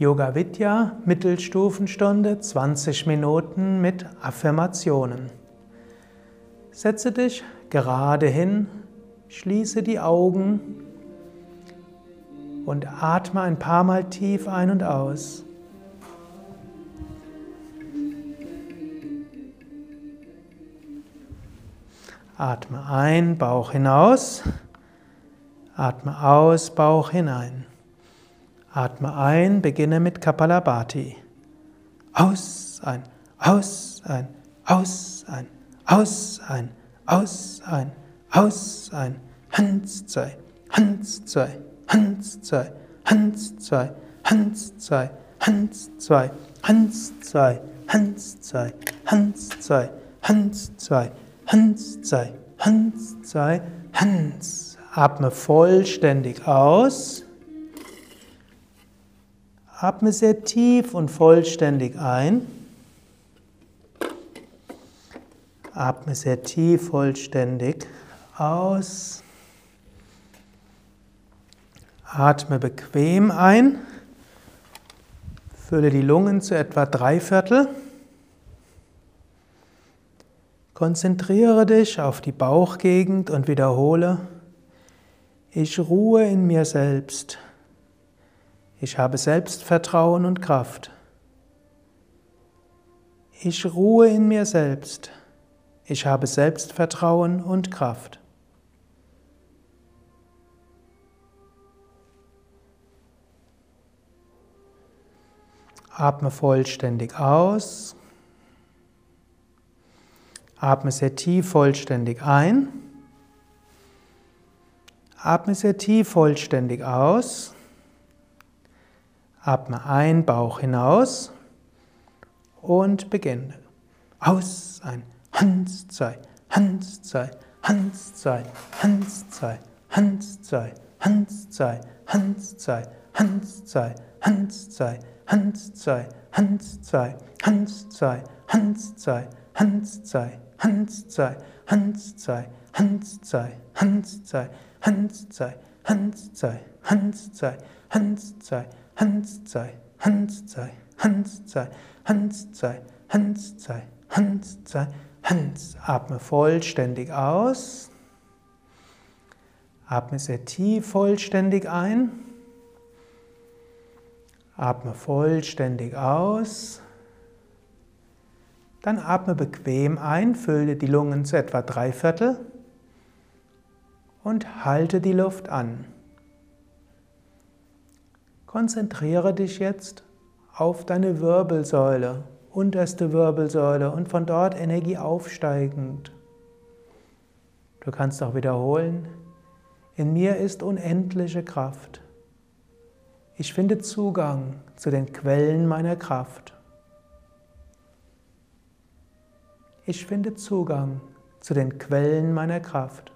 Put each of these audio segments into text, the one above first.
Yoga Vidya Mittelstufenstunde 20 Minuten mit Affirmationen. Setze dich gerade hin, schließe die Augen und atme ein paar Mal tief ein und aus. Atme ein, Bauch hinaus. Atme aus, Bauch hinein. Atme ein, beginne mit Kapalabhati. Aus, ein, aus, ein, aus, ein, aus, ein, aus, ein, aus, ein. Hans zwei, Hans zwei, Hans zwei, Hans zwei, Hans zwei, Hans zwei, Hans zwei, Hans zwei, Hans zwei, Hans zwei. Hans zwei, Hans zwei, Hans. Atme vollständig aus. Atme sehr tief und vollständig ein. Atme sehr tief vollständig aus. Atme bequem ein. Fülle die Lungen zu etwa drei Viertel. Konzentriere dich auf die Bauchgegend und wiederhole, ich ruhe in mir selbst. Ich habe Selbstvertrauen und Kraft. Ich ruhe in mir selbst. Ich habe Selbstvertrauen und Kraft. Atme vollständig aus. Atme sehr tief vollständig ein. Atme sehr tief vollständig aus. Atme ein, Bauch hinaus und beginne. Aus, ein, Hans, zwei, Hans, zwei, Hans, zwei, Hans, zwei, Hans, zwei, Hans, zwei, Hans, zwei, Hans, zwei, Hans, zwei, Hans, zwei, Hans, zwei, Hans, zwei, Hans, zwei, Hans, zwei, Hans zwei, Hans zwei, Hans zwei, Hans zwei, Hans zwei, Hans zwei, Hans zwei, Hans zwei, Hans zwei, Hans zwei, Hans zwei, Hans zwei, Hans zwei, Hans zwei, Hans. Atme vollständig aus. Atme sehr tief vollständig ein. Atme vollständig aus. Dann atme bequem ein, fülle die Lungen zu etwa drei Viertel und halte die Luft an. Konzentriere dich jetzt auf deine Wirbelsäule, unterste Wirbelsäule und von dort Energie aufsteigend. Du kannst auch wiederholen, in mir ist unendliche Kraft. Ich finde Zugang zu den Quellen meiner Kraft. Ich finde Zugang zu den Quellen meiner Kraft.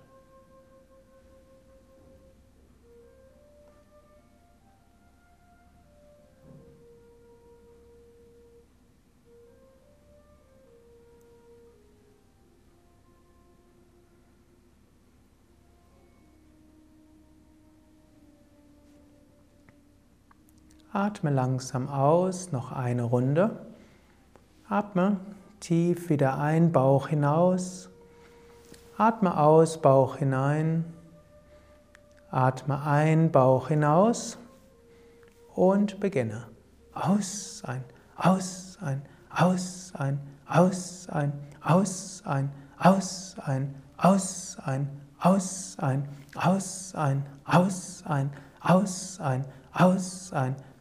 Atme langsam aus, noch eine Runde. Atme Tief wieder ein, Bauch hinaus. Atme aus, Bauch hinein. Atme ein, Bauch hinaus. Und beginne. Aus, ein, aus, ein, aus, ein, aus, ein, aus, ein, aus, ein, aus, ein, aus, ein, aus, ein, aus, ein, aus, ein, aus, ein,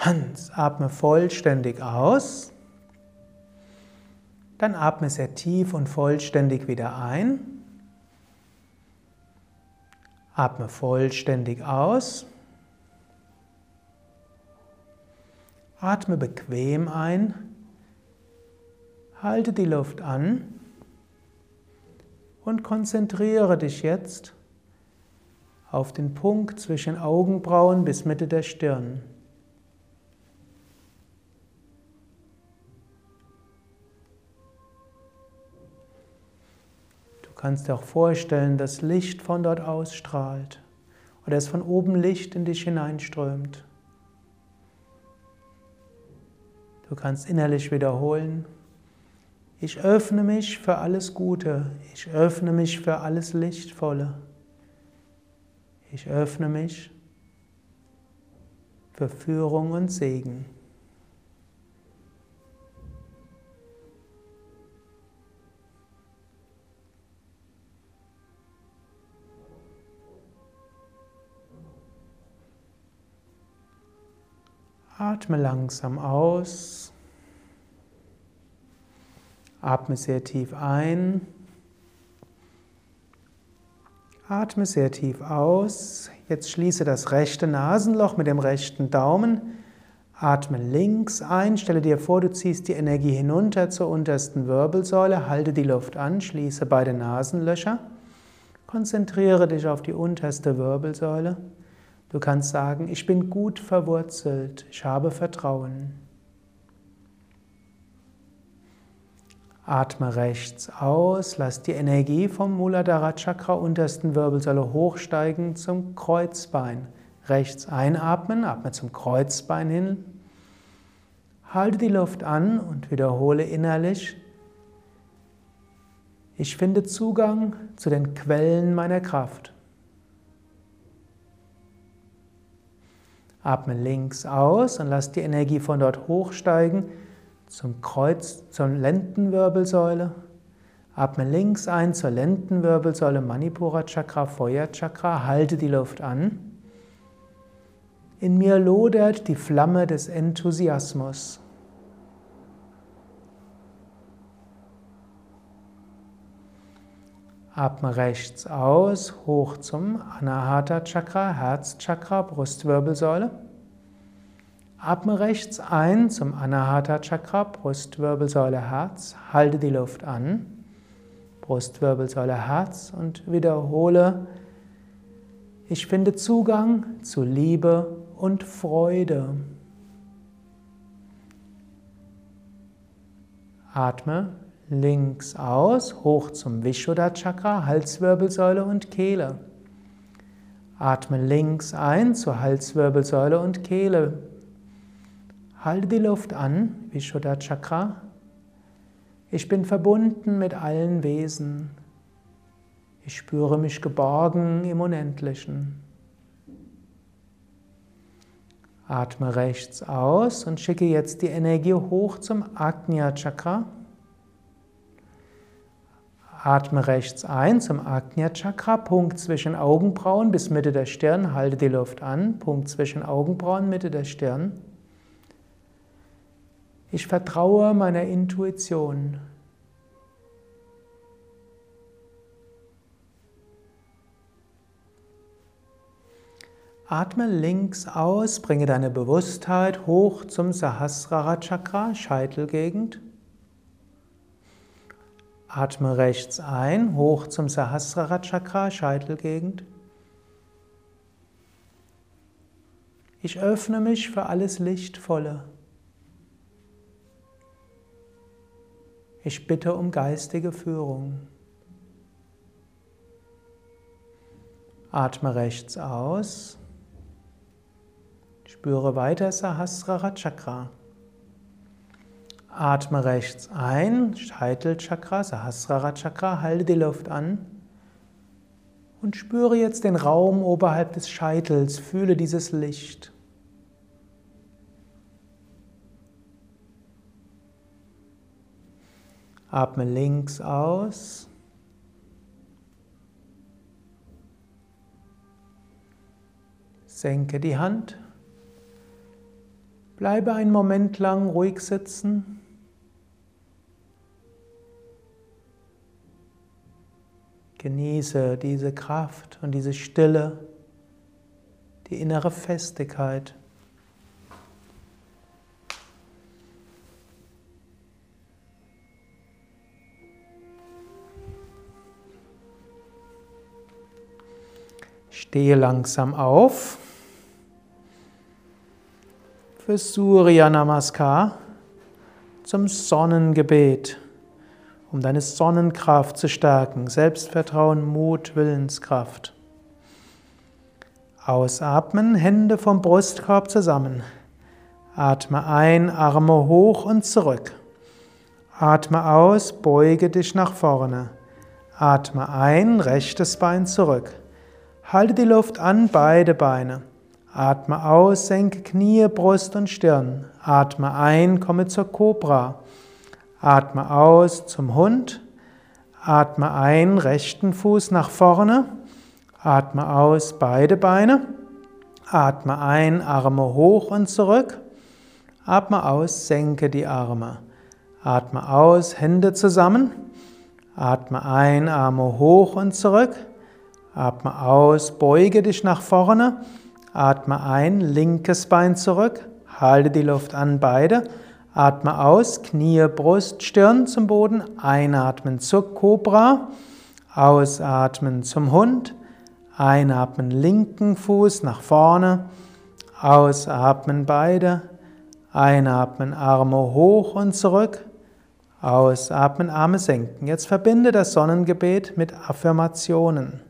Hans. Atme vollständig aus. Dann atme sehr tief und vollständig wieder ein. Atme vollständig aus. Atme bequem ein. Halte die Luft an und konzentriere dich jetzt auf den Punkt zwischen Augenbrauen bis Mitte der Stirn. Kannst dir auch vorstellen, dass Licht von dort ausstrahlt oder es von oben Licht in dich hineinströmt. Du kannst innerlich wiederholen, ich öffne mich für alles Gute, ich öffne mich für alles Lichtvolle. Ich öffne mich für Führung und Segen. Atme langsam aus. Atme sehr tief ein. Atme sehr tief aus. Jetzt schließe das rechte Nasenloch mit dem rechten Daumen. Atme links ein. Stelle dir vor, du ziehst die Energie hinunter zur untersten Wirbelsäule. Halte die Luft an. Schließe beide Nasenlöcher. Konzentriere dich auf die unterste Wirbelsäule. Du kannst sagen, ich bin gut verwurzelt, ich habe Vertrauen. Atme rechts aus, lass die Energie vom Muladhara Chakra untersten Wirbelsäule hochsteigen zum Kreuzbein. Rechts einatmen, atme zum Kreuzbein hin. Halte die Luft an und wiederhole innerlich. Ich finde Zugang zu den Quellen meiner Kraft. Atme links aus und lass die Energie von dort hochsteigen zum Kreuz, zur Lendenwirbelsäule. Atme links ein zur Lendenwirbelsäule, Manipura Chakra, Feuer Chakra. Halte die Luft an. In mir lodert die Flamme des Enthusiasmus. Atme rechts aus, hoch zum Anahata Chakra, Herzchakra, Brustwirbelsäule. Atme rechts ein zum Anahata Chakra, Brustwirbelsäule, Herz. Halte die Luft an. Brustwirbelsäule, Herz und wiederhole. Ich finde Zugang zu Liebe und Freude. Atme links aus, hoch zum Vishuddha Chakra, Halswirbelsäule und Kehle. Atme links ein zur Halswirbelsäule und Kehle. Halte die Luft an, Vishuddha Chakra. Ich bin verbunden mit allen Wesen. Ich spüre mich geborgen im Unendlichen. Atme rechts aus und schicke jetzt die Energie hoch zum Agnya Chakra. Atme rechts ein zum Agnya Chakra, Punkt zwischen Augenbrauen bis Mitte der Stirn, halte die Luft an, Punkt zwischen Augenbrauen, Mitte der Stirn. Ich vertraue meiner Intuition. Atme links aus, bringe deine Bewusstheit hoch zum Sahasrara Chakra, Scheitelgegend. Atme rechts ein, hoch zum Sahasrara Chakra, Scheitelgegend. Ich öffne mich für alles Lichtvolle. Ich bitte um geistige Führung. Atme rechts aus. Spüre weiter Sahasrara Chakra. Atme rechts ein, Scheitelchakra, Sahasrara Chakra, halte die Luft an und spüre jetzt den Raum oberhalb des Scheitels, fühle dieses Licht. Atme links aus. Senke die Hand. Bleibe einen Moment lang ruhig sitzen. Genieße diese Kraft und diese Stille, die innere Festigkeit. Stehe langsam auf. Für Surya Namaskar zum Sonnengebet um deine Sonnenkraft zu stärken, Selbstvertrauen, Mut, Willenskraft. Ausatmen, Hände vom Brustkorb zusammen. Atme ein, Arme hoch und zurück. Atme aus, beuge dich nach vorne. Atme ein, rechtes Bein zurück. Halte die Luft an, beide Beine. Atme aus, senke Knie, Brust und Stirn. Atme ein, komme zur Kobra. Atme aus zum Hund. Atme ein, rechten Fuß nach vorne. Atme aus, beide Beine. Atme ein, Arme hoch und zurück. Atme aus, senke die Arme. Atme aus, Hände zusammen. Atme ein, Arme hoch und zurück. Atme aus, beuge dich nach vorne. Atme ein, linkes Bein zurück. Halte die Luft an, beide. Atme aus, Knie, Brust, Stirn zum Boden. Einatmen zur Cobra. Ausatmen zum Hund. Einatmen linken Fuß nach vorne. Ausatmen beide. Einatmen Arme hoch und zurück. Ausatmen Arme senken. Jetzt verbinde das Sonnengebet mit Affirmationen.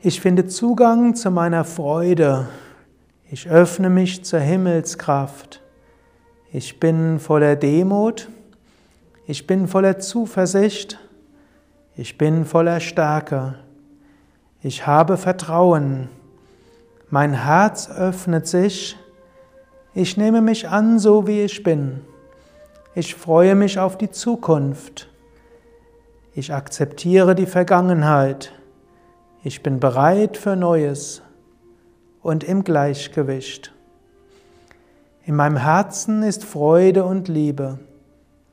Ich finde Zugang zu meiner Freude. Ich öffne mich zur Himmelskraft. Ich bin voller Demut. Ich bin voller Zuversicht. Ich bin voller Stärke. Ich habe Vertrauen. Mein Herz öffnet sich. Ich nehme mich an, so wie ich bin. Ich freue mich auf die Zukunft. Ich akzeptiere die Vergangenheit. Ich bin bereit für Neues und im Gleichgewicht. In meinem Herzen ist Freude und Liebe.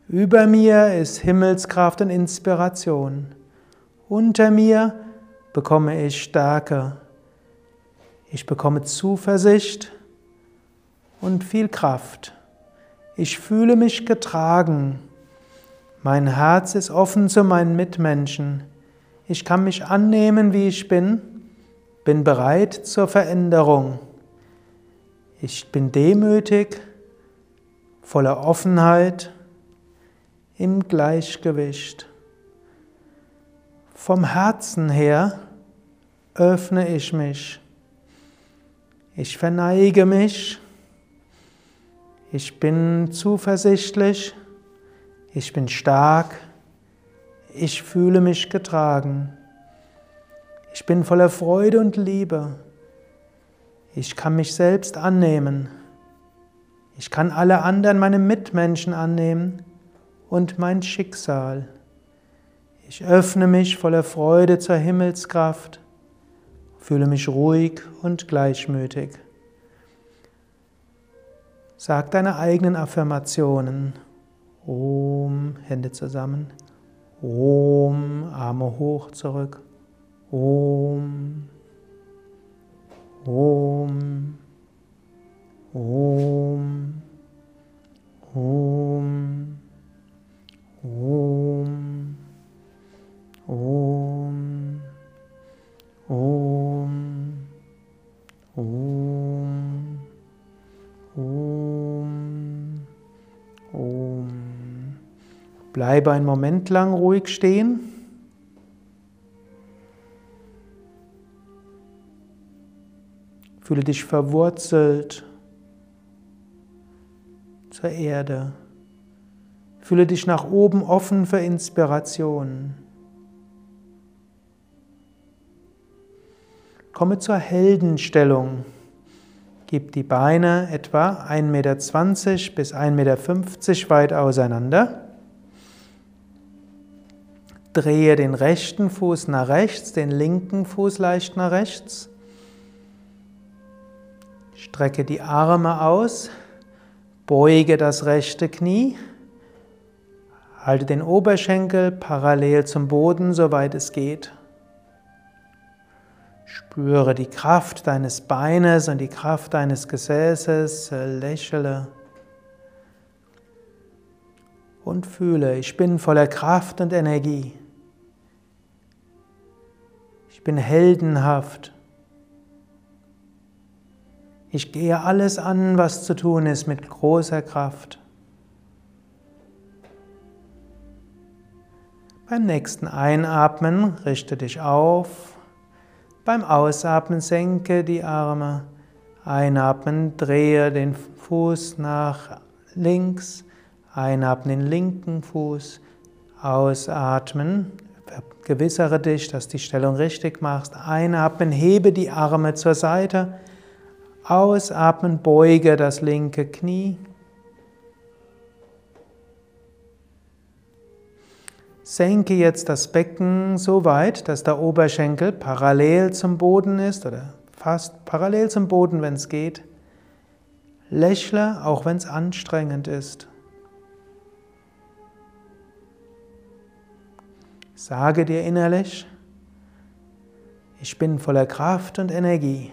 Über mir ist Himmelskraft und Inspiration. Unter mir bekomme ich Stärke. Ich bekomme Zuversicht und viel Kraft. Ich fühle mich getragen. Mein Herz ist offen zu meinen Mitmenschen. Ich kann mich annehmen, wie ich bin, bin bereit zur Veränderung. Ich bin demütig, voller Offenheit, im Gleichgewicht. Vom Herzen her öffne ich mich. Ich verneige mich. Ich bin zuversichtlich. Ich bin stark. Ich fühle mich getragen. Ich bin voller Freude und Liebe. Ich kann mich selbst annehmen. Ich kann alle anderen, meine Mitmenschen annehmen und mein Schicksal. Ich öffne mich voller Freude zur Himmelskraft, fühle mich ruhig und gleichmütig. Sag deine eigenen Affirmationen. Om, Hände zusammen. Om, Arme hoch zurück. Om. Om. Om. Om. Om. Om. Om. Om. Om. Om. Bleibe einen Moment lang ruhig stehen. Fühle dich verwurzelt zur Erde. Fühle dich nach oben offen für Inspiration. Komme zur Heldenstellung. Gib die Beine etwa 1,20 Meter bis 1,50 Meter weit auseinander. Drehe den rechten Fuß nach rechts, den linken Fuß leicht nach rechts. Strecke die Arme aus, beuge das rechte Knie, halte den Oberschenkel parallel zum Boden, soweit es geht. Spüre die Kraft deines Beines und die Kraft deines Gesäßes, lächle und fühle, ich bin voller Kraft und Energie. Ich Ich bin heldenhaft. Ich gehe alles an, was zu tun ist, mit großer Kraft. Beim nächsten Einatmen richte dich auf. Beim Ausatmen senke die Arme. Einatmen, drehe den Fuß nach links. Einatmen den linken Fuß. Ausatmen, vergewissere dich, dass die Stellung richtig machst. Einatmen, hebe die Arme zur Seite. Ausatmen, beuge das linke Knie. Senke jetzt das Becken so weit, dass der Oberschenkel parallel zum Boden ist oder fast parallel zum Boden, wenn es geht. Lächle, auch wenn es anstrengend ist. Sage dir innerlich, ich bin voller Kraft und Energie.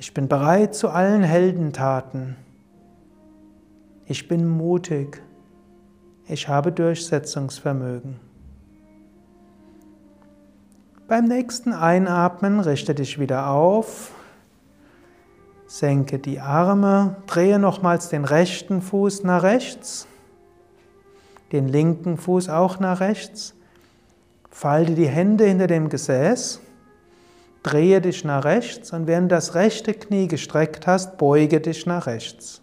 Ich bin bereit zu allen Heldentaten. Ich bin mutig. Ich habe Durchsetzungsvermögen. Beim nächsten Einatmen richte dich wieder auf, senke die Arme, drehe nochmals den rechten Fuß nach rechts, den linken Fuß auch nach rechts, falte die Hände hinter dem Gesäß Drehe dich nach rechts und während das rechte Knie gestreckt hast, beuge dich nach rechts.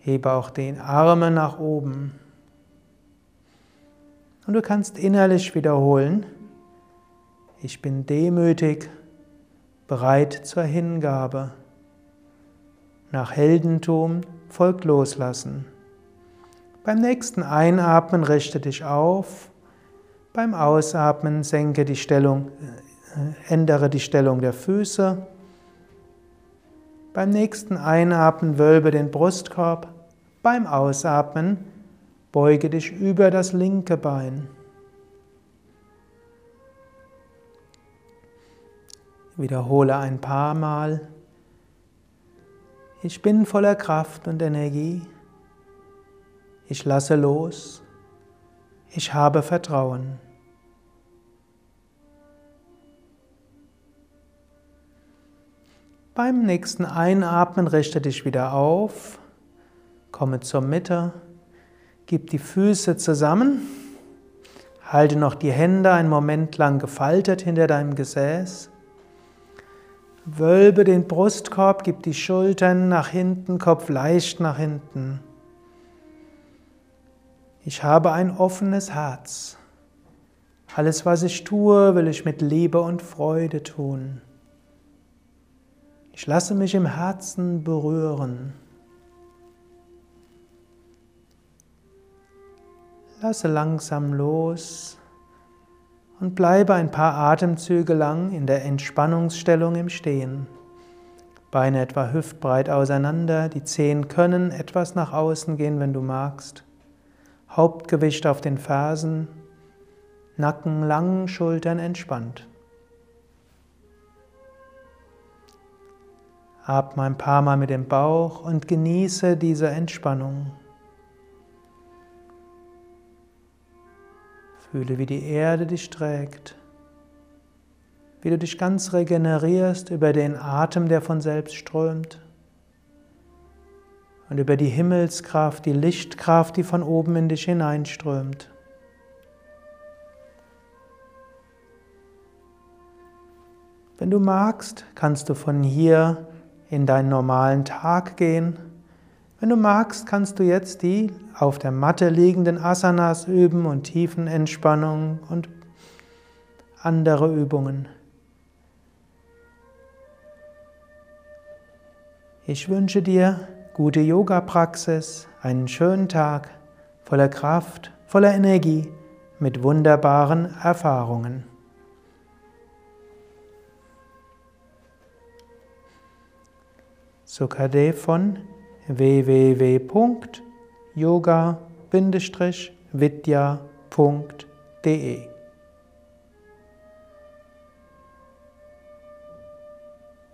Hebe auch den Arme nach oben. Und du kannst innerlich wiederholen, ich bin demütig, bereit zur Hingabe. Nach Heldentum folgt Loslassen. Beim nächsten Einatmen richte dich auf. Beim Ausatmen senke die Stellung, ändere die Stellung der Füße. Beim nächsten Einatmen wölbe den Brustkorb. Beim Ausatmen beuge dich über das linke Bein. Wiederhole ein paar Mal. Ich bin voller Kraft und Energie. Ich lasse los. Ich habe Vertrauen. Beim nächsten Einatmen richte dich wieder auf, komme zur Mitte, gib die Füße zusammen, halte noch die Hände einen Moment lang gefaltet hinter deinem Gesäß, wölbe den Brustkorb, gib die Schultern nach hinten, Kopf leicht nach hinten. Ich habe ein offenes Herz. Alles, was ich tue, will ich mit Liebe und Freude tun. Ich lasse mich im Herzen berühren. Lasse langsam los und bleibe ein paar Atemzüge lang in der Entspannungsstellung im Stehen. Beine etwa hüftbreit auseinander, die Zehen können etwas nach außen gehen, wenn du magst. Hauptgewicht auf den Fersen, Nacken lang, Schultern entspannt. Atme ein paar Mal mit dem Bauch und genieße diese Entspannung. Fühle, wie die Erde dich trägt, wie du dich ganz regenerierst über den Atem, der von selbst strömt und über die Himmelskraft, die Lichtkraft, die von oben in dich hineinströmt. Wenn du magst, kannst du von hier in deinen normalen Tag gehen. Wenn du magst, kannst du jetzt die auf der Matte liegenden Asanas üben und Tiefenentspannung und andere Übungen. Ich wünsche dir gute Yoga-Praxis, einen schönen Tag voller Kraft, voller Energie, mit wunderbaren Erfahrungen. Sukadev von www.yoga-vidya.de